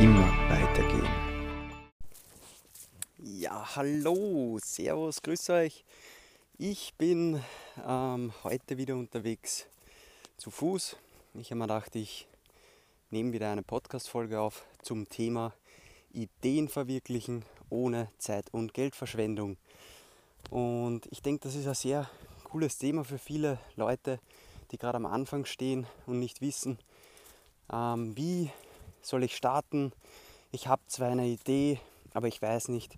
immer weitergehen. Ja, hallo, Servus, grüß euch. Ich bin ähm, heute wieder unterwegs zu Fuß. Ich habe mir gedacht, ich nehme wieder eine Podcast-Folge auf zum Thema Ideen verwirklichen ohne Zeit- und Geldverschwendung. Und ich denke, das ist ein sehr cooles Thema für viele Leute, die gerade am Anfang stehen und nicht wissen, ähm, wie soll ich starten. Ich habe zwar eine Idee, aber ich weiß nicht,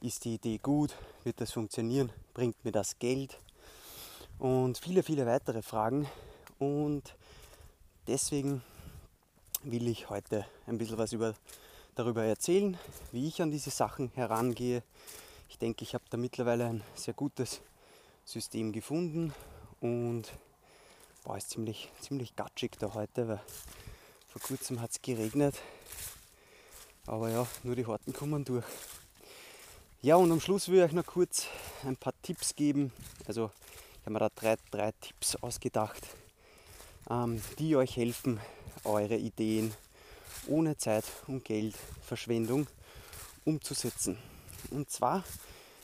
ist die Idee gut, wird das funktionieren, bringt mir das Geld und viele, viele weitere Fragen. Und deswegen will ich heute ein bisschen was über, darüber erzählen, wie ich an diese Sachen herangehe. Ich denke, ich habe da mittlerweile ein sehr gutes System gefunden und boah, ist ziemlich, ziemlich gatschig da heute, weil vor kurzem hat es geregnet. Aber ja, nur die Harten kommen durch. Ja, und am Schluss will ich euch noch kurz ein paar Tipps geben. Also, ich habe mir da drei, drei Tipps ausgedacht, ähm, die euch helfen, eure Ideen ohne Zeit und Geldverschwendung umzusetzen. Und zwar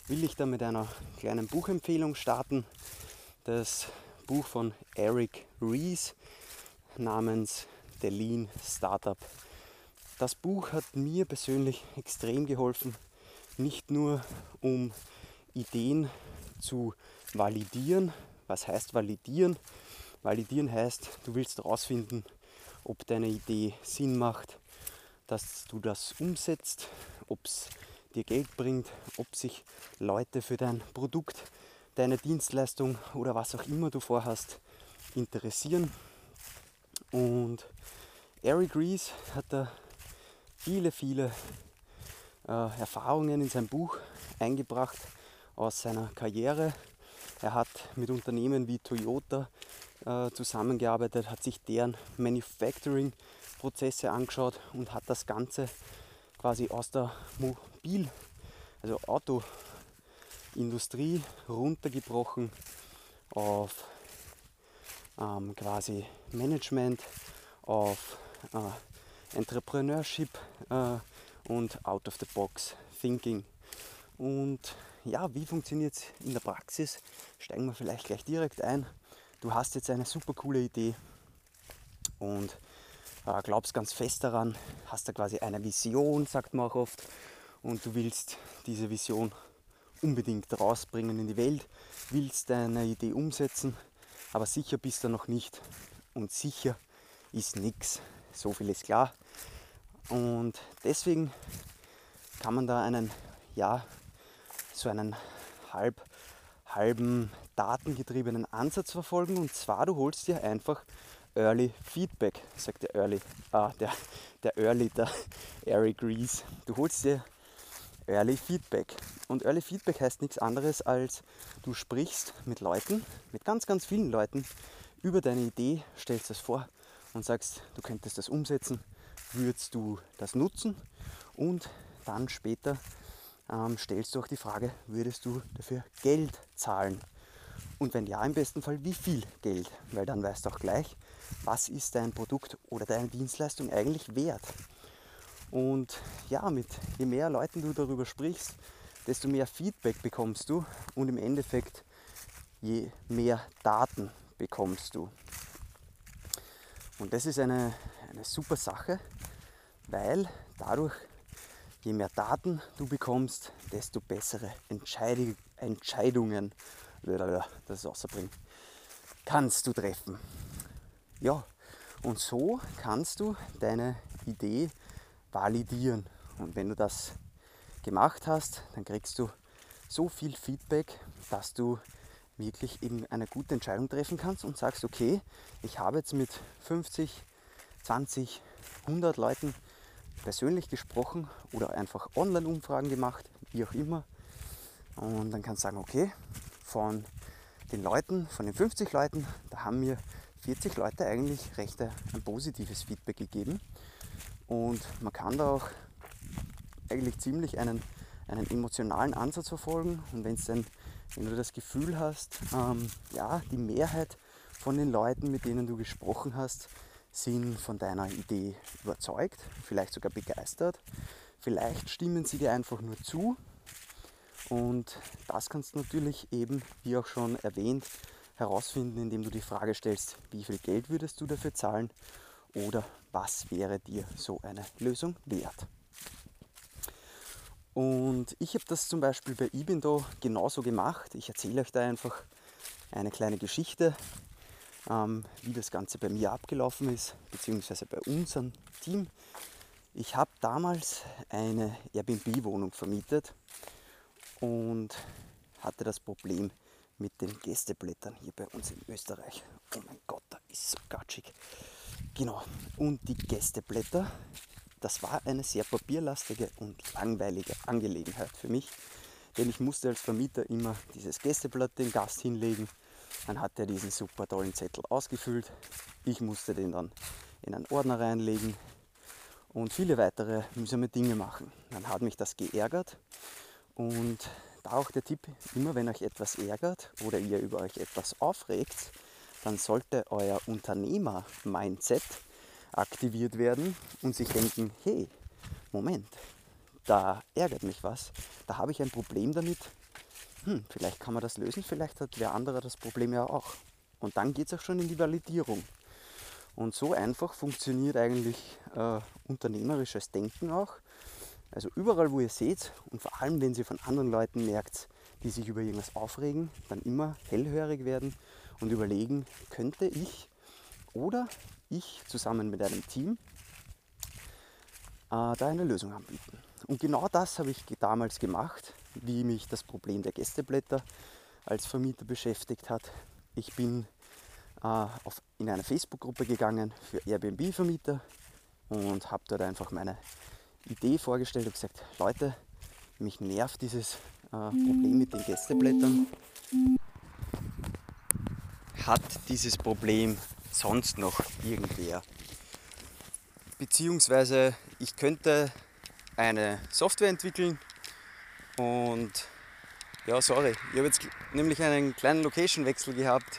will ich da mit einer kleinen Buchempfehlung starten. Das Buch von Eric Rees namens The Lean Startup. Das Buch hat mir persönlich extrem geholfen, nicht nur um Ideen zu validieren. Was heißt validieren? Validieren heißt, du willst herausfinden, ob deine Idee Sinn macht, dass du das umsetzt, ob es dir Geld bringt, ob sich Leute für dein Produkt, deine Dienstleistung oder was auch immer du vorhast interessieren. Und Eric Rees hat da viele, viele äh, Erfahrungen in sein Buch eingebracht aus seiner Karriere. Er hat mit Unternehmen wie Toyota äh, zusammengearbeitet, hat sich deren Manufacturing-Prozesse angeschaut und hat das Ganze quasi aus der Mobil-, also Autoindustrie runtergebrochen auf ähm, quasi Management, auf äh, Entrepreneurship äh, und Out-of-the-Box Thinking. Und ja, wie funktioniert es in der Praxis? Steigen wir vielleicht gleich direkt ein. Du hast jetzt eine super coole Idee und äh, glaubst ganz fest daran, hast da quasi eine Vision, sagt man auch oft, und du willst diese Vision unbedingt rausbringen in die Welt, willst deine Idee umsetzen, aber sicher bist du noch nicht. Und sicher ist nichts. So viel ist klar. Und deswegen kann man da einen, ja, so einen halb, halben datengetriebenen Ansatz verfolgen. Und zwar, du holst dir einfach Early Feedback, sagt der Early, ah, der, der Early, der Eric Rees. Du holst dir Early Feedback. Und Early Feedback heißt nichts anderes als, du sprichst mit Leuten, mit ganz, ganz vielen Leuten über deine Idee, stellst das vor und sagst, du könntest das umsetzen, würdest du das nutzen und dann später ähm, stellst du auch die Frage, würdest du dafür Geld zahlen? Und wenn ja, im besten Fall wie viel Geld? Weil dann weißt du auch gleich, was ist dein Produkt oder deine Dienstleistung eigentlich wert. Und ja, mit je mehr Leuten du darüber sprichst, desto mehr Feedback bekommst du und im Endeffekt je mehr Daten bekommst du. Und das ist eine, eine super Sache, weil dadurch, je mehr Daten du bekommst, desto bessere Entscheidung, Entscheidungen, das ist außerbringen, kannst du treffen. Ja, und so kannst du deine Idee validieren. Und wenn du das gemacht hast, dann kriegst du so viel Feedback, dass du wirklich eben eine gute Entscheidung treffen kannst und sagst, okay, ich habe jetzt mit 50, 20, 100 Leuten persönlich gesprochen oder einfach Online-Umfragen gemacht, wie auch immer. Und dann kannst du sagen, okay, von den Leuten, von den 50 Leuten, da haben mir 40 Leute eigentlich recht ein positives Feedback gegeben. Und man kann da auch eigentlich ziemlich einen, einen emotionalen Ansatz verfolgen. Und wenn's dann, wenn du das Gefühl hast, ähm, ja, die Mehrheit von den Leuten, mit denen du gesprochen hast, sind von deiner Idee überzeugt, vielleicht sogar begeistert. Vielleicht stimmen sie dir einfach nur zu. Und das kannst du natürlich eben, wie auch schon erwähnt, herausfinden, indem du die Frage stellst, wie viel Geld würdest du dafür zahlen oder was wäre dir so eine Lösung wert. Und ich habe das zum Beispiel bei Ibindo genauso gemacht. Ich erzähle euch da einfach eine kleine Geschichte, ähm, wie das Ganze bei mir abgelaufen ist, beziehungsweise bei unserem Team. Ich habe damals eine Airbnb-Wohnung vermietet und hatte das Problem, mit den Gästeblättern hier bei uns in Österreich. Oh mein Gott, da ist so gatschig. Genau, und die Gästeblätter, das war eine sehr papierlastige und langweilige Angelegenheit für mich, denn ich musste als Vermieter immer dieses Gästeblatt den Gast hinlegen. Dann hat er diesen super tollen Zettel ausgefüllt. Ich musste den dann in einen Ordner reinlegen und viele weitere mühsame Dinge machen. Dann hat mich das geärgert und da auch der Tipp, immer wenn euch etwas ärgert oder ihr über euch etwas aufregt, dann sollte euer Unternehmer-Mindset aktiviert werden und sich denken, hey, Moment, da ärgert mich was, da habe ich ein Problem damit, hm, vielleicht kann man das lösen, vielleicht hat wer anderer das Problem ja auch. Und dann geht es auch schon in die Validierung. Und so einfach funktioniert eigentlich äh, unternehmerisches Denken auch. Also überall, wo ihr seht und vor allem, wenn ihr von anderen Leuten merkt, die sich über irgendwas aufregen, dann immer hellhörig werden und überlegen, könnte ich oder ich zusammen mit einem Team äh, da eine Lösung anbieten. Und genau das habe ich damals gemacht, wie mich das Problem der Gästeblätter als Vermieter beschäftigt hat. Ich bin äh, auf, in eine Facebook-Gruppe gegangen für Airbnb-Vermieter und habe dort einfach meine Idee vorgestellt und gesagt, Leute, mich nervt dieses Problem mit den Gästeblättern. Hat dieses Problem sonst noch irgendwer? Beziehungsweise ich könnte eine Software entwickeln und ja, sorry, ich habe jetzt nämlich einen kleinen Location-Wechsel gehabt.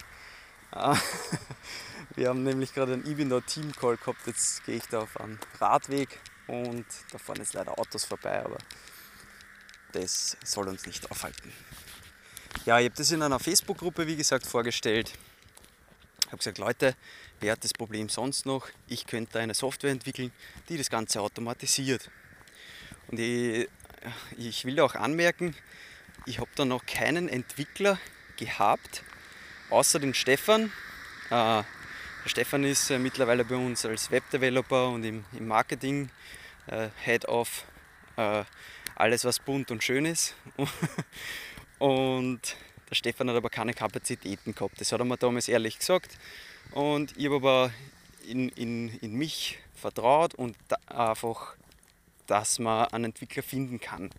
Wir haben nämlich gerade einen Ibindo Team Call gehabt, jetzt gehe ich da auf einen Radweg und da fahren jetzt leider Autos vorbei, aber das soll uns nicht aufhalten. Ja, ich habe das in einer Facebook-Gruppe, wie gesagt, vorgestellt. Ich habe gesagt, Leute, wer hat das Problem sonst noch? Ich könnte eine Software entwickeln, die das Ganze automatisiert. Und ich, ich will auch anmerken, ich habe da noch keinen Entwickler gehabt, außer den Stefan. Äh, der Stefan ist äh, mittlerweile bei uns als Webdeveloper und im, im Marketing äh, Head of äh, alles, was bunt und schön ist. und der Stefan hat aber keine Kapazitäten gehabt. Das hat er mir damals ehrlich gesagt. Und ich habe aber in, in, in mich vertraut und einfach, dass man einen Entwickler finden kann.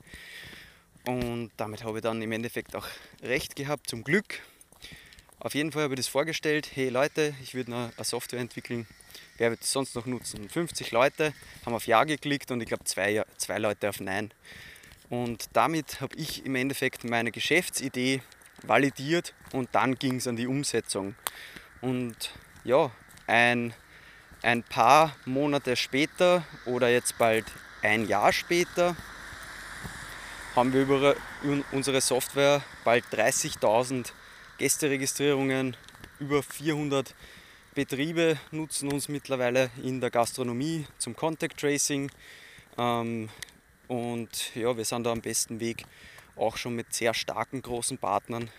Und damit habe ich dann im Endeffekt auch recht gehabt, zum Glück. Auf jeden Fall habe ich das vorgestellt, hey Leute, ich würde eine Software entwickeln, wer wird es sonst noch nutzen? 50 Leute haben auf Ja geklickt und ich glaube zwei, zwei Leute auf Nein. Und damit habe ich im Endeffekt meine Geschäftsidee validiert und dann ging es an die Umsetzung. Und ja, ein, ein paar Monate später oder jetzt bald ein Jahr später haben wir über unsere Software bald 30.000 Gästeregistrierungen, über 400 Betriebe nutzen uns mittlerweile in der Gastronomie zum Contact Tracing. Ähm, und ja, wir sind da am besten Weg, auch schon mit sehr starken großen Partnern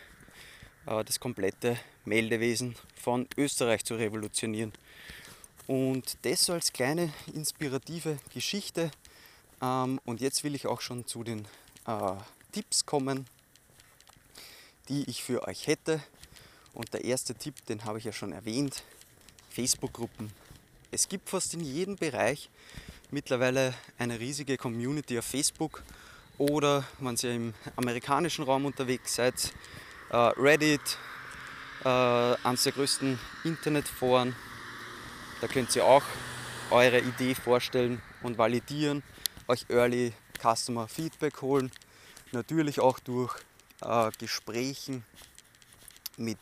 äh, das komplette Meldewesen von Österreich zu revolutionieren. Und das als kleine inspirative Geschichte. Ähm, und jetzt will ich auch schon zu den äh, Tipps kommen, die ich für euch hätte. Und der erste Tipp, den habe ich ja schon erwähnt, Facebook-Gruppen. Es gibt fast in jedem Bereich mittlerweile eine riesige Community auf Facebook oder wenn ihr im amerikanischen Raum unterwegs seid, äh, Reddit, äh, eines der größten Internetforen. Da könnt ihr auch eure Idee vorstellen und validieren, euch Early Customer Feedback holen. Natürlich auch durch äh, Gesprächen mit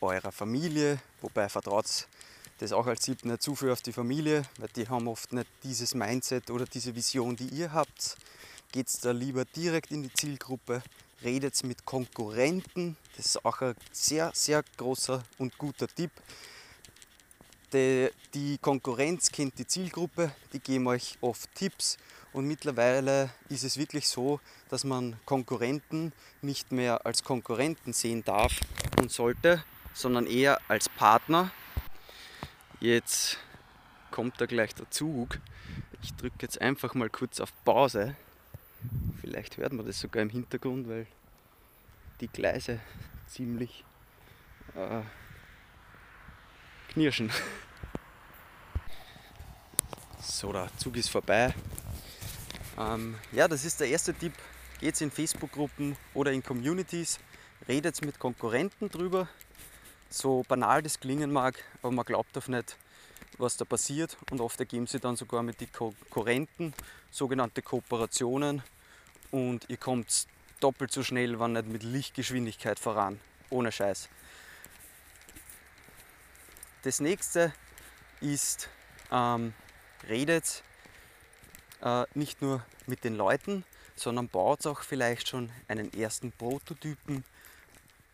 eurer Familie, wobei vertraut Das auch als Tipp nicht zu viel auf die Familie, weil die haben oft nicht dieses Mindset oder diese Vision, die ihr habt. Geht da lieber direkt in die Zielgruppe, redet mit Konkurrenten. Das ist auch ein sehr, sehr großer und guter Tipp. Die, die Konkurrenz kennt die Zielgruppe, die geben euch oft Tipps und mittlerweile ist es wirklich so, dass man Konkurrenten nicht mehr als Konkurrenten sehen darf und sollte, sondern eher als Partner. Jetzt kommt da gleich der Zug. Ich drücke jetzt einfach mal kurz auf Pause. Vielleicht hört man das sogar im Hintergrund, weil die Gleise ziemlich äh, knirschen. So, der Zug ist vorbei. Ähm, ja, das ist der erste Tipp. Geht in Facebook-Gruppen oder in Communities, redet mit Konkurrenten drüber. So banal das klingen mag, aber man glaubt auch nicht, was da passiert. Und oft ergeben sie dann sogar mit den Konkurrenten sogenannte Kooperationen. Und ihr kommt doppelt so schnell, wenn nicht mit Lichtgeschwindigkeit voran. Ohne Scheiß. Das nächste ist, ähm, redet äh, nicht nur mit den Leuten, sondern baut auch vielleicht schon einen ersten Prototypen.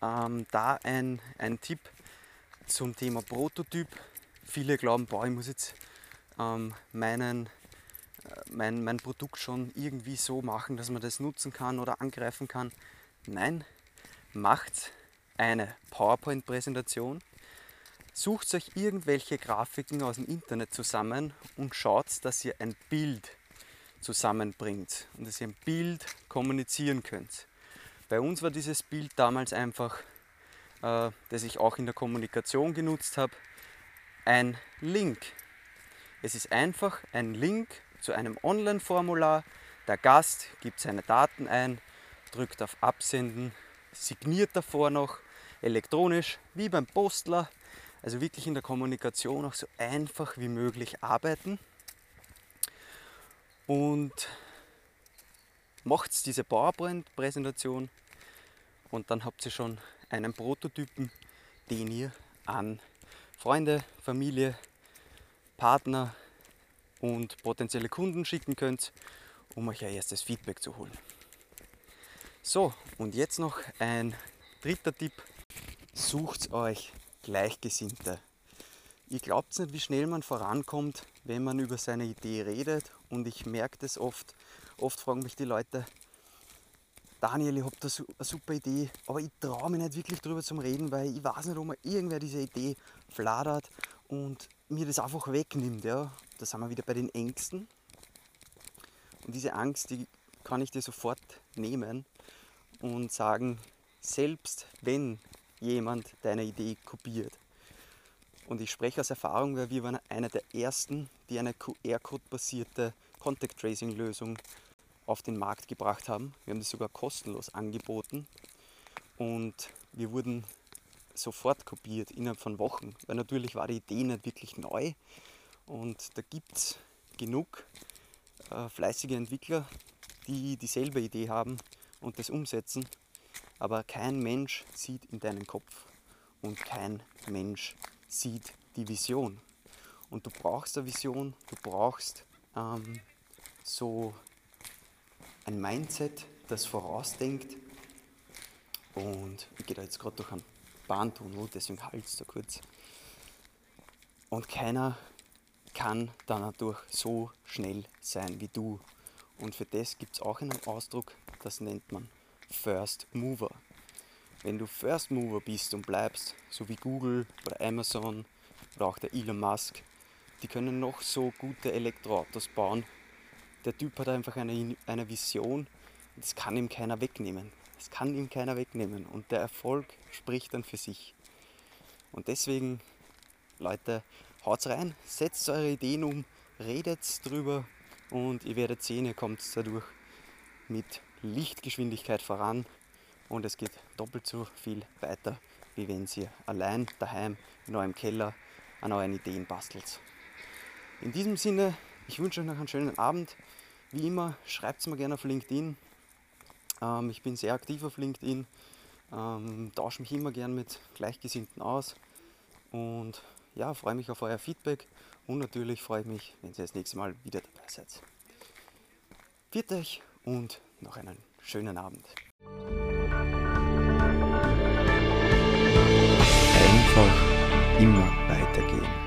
Ähm, da ein, ein Tipp zum Thema Prototyp. Viele glauben, boah, ich muss jetzt ähm, meinen, äh, mein, mein Produkt schon irgendwie so machen, dass man das nutzen kann oder angreifen kann. Nein, macht eine PowerPoint-Präsentation, sucht euch irgendwelche Grafiken aus dem Internet zusammen und schaut, dass ihr ein Bild zusammenbringt und dass ihr ein Bild kommunizieren könnt. Bei uns war dieses Bild damals einfach, äh, das ich auch in der Kommunikation genutzt habe, ein Link. Es ist einfach ein Link zu einem Online-Formular. Der Gast gibt seine Daten ein, drückt auf Absenden, signiert davor noch elektronisch, wie beim Postler. Also wirklich in der Kommunikation auch so einfach wie möglich arbeiten und macht diese PowerPoint-Präsentation und dann habt ihr schon einen Prototypen, den ihr an Freunde, Familie, Partner und potenzielle Kunden schicken könnt, um euch ein erstes Feedback zu holen. So, und jetzt noch ein dritter Tipp. Sucht euch Gleichgesinnte. Ihr glaubt nicht, wie schnell man vorankommt, wenn man über seine Idee redet. Und ich merke das oft. Oft fragen mich die Leute, Daniel, ich habe da eine super Idee, aber ich traue mich nicht wirklich drüber zu reden, weil ich weiß nicht, ob mir irgendwer diese Idee fladert und mir das einfach wegnimmt. Ja. Da sind wir wieder bei den Ängsten. Und diese Angst, die kann ich dir sofort nehmen und sagen, selbst wenn jemand deine Idee kopiert, und ich spreche aus Erfahrung, weil wir waren einer der ersten, die eine QR-Code-basierte Contact Tracing-Lösung auf den Markt gebracht haben. Wir haben das sogar kostenlos angeboten und wir wurden sofort kopiert innerhalb von Wochen, weil natürlich war die Idee nicht wirklich neu und da gibt es genug äh, fleißige Entwickler, die dieselbe Idee haben und das umsetzen, aber kein Mensch sieht in deinen Kopf und kein Mensch sieht die Vision. Und du brauchst eine Vision, du brauchst ähm, so ein Mindset, das vorausdenkt. Und ich gehe da jetzt gerade durch einen Bahntunnel, deswegen halt da kurz. Und keiner kann dann dadurch so schnell sein wie du. Und für das gibt es auch einen Ausdruck, das nennt man First Mover. Wenn du First Mover bist und bleibst, so wie Google oder Amazon oder auch der Elon Musk, die können noch so gute Elektroautos bauen. Der Typ hat einfach eine, eine Vision das kann ihm keiner wegnehmen. Das kann ihm keiner wegnehmen und der Erfolg spricht dann für sich. Und deswegen, Leute, haut's rein, setzt eure Ideen um, redet drüber und ihr werdet sehen, ihr kommt dadurch mit Lichtgeschwindigkeit voran und es geht doppelt so viel weiter, wie wenn ihr allein daheim in eurem Keller an euren Ideen bastelt. In diesem Sinne, ich wünsche euch noch einen schönen Abend. Wie immer, schreibt es mir gerne auf LinkedIn. Ähm, ich bin sehr aktiv auf LinkedIn, ähm, tausche mich immer gerne mit Gleichgesinnten aus und ja, freue mich auf euer Feedback und natürlich freue ich mich, wenn ihr das nächste Mal wieder dabei seid. Viert euch und noch einen schönen Abend. Einfach immer weitergehen.